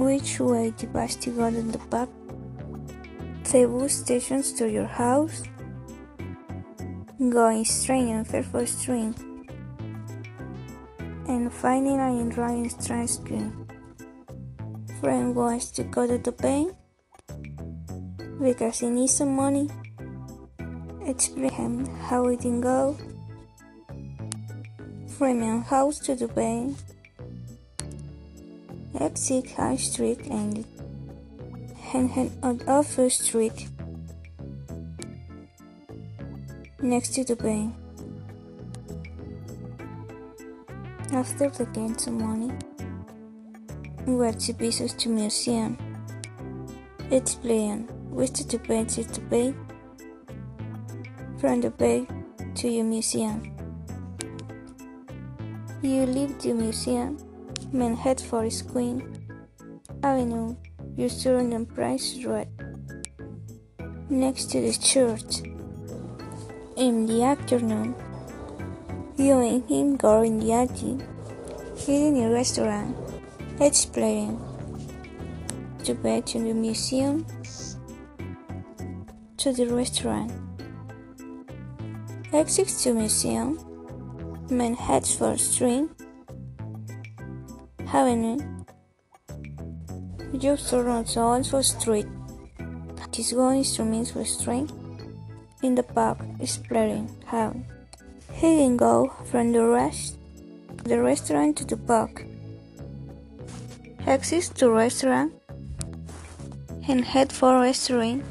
Which way the bus to go to the? The bus stations to your house? Going straight and Fairfield Street. And finding and straight school. Friend wants to go to the bank because he needs some money. Explain him how it can go. From your house to the bank. Exit High Street and Offer Street next to the bank. After the gain some money, went to visits to museum. It's playing. Which to the bank to the bay? From the bay to your museum. You leave the museum, then head for his Queen Avenue. You turn on Price Road, next to the church. In the afternoon, you and him go in the attic, eating in a restaurant, exploring to bed to the museum, to the restaurant. Exit to museum, man heads for street, avenue, you turn on for street. This going instruments for string in the park is playing how he can go from the rest the restaurant to the park. Exit to restaurant and head for restaurant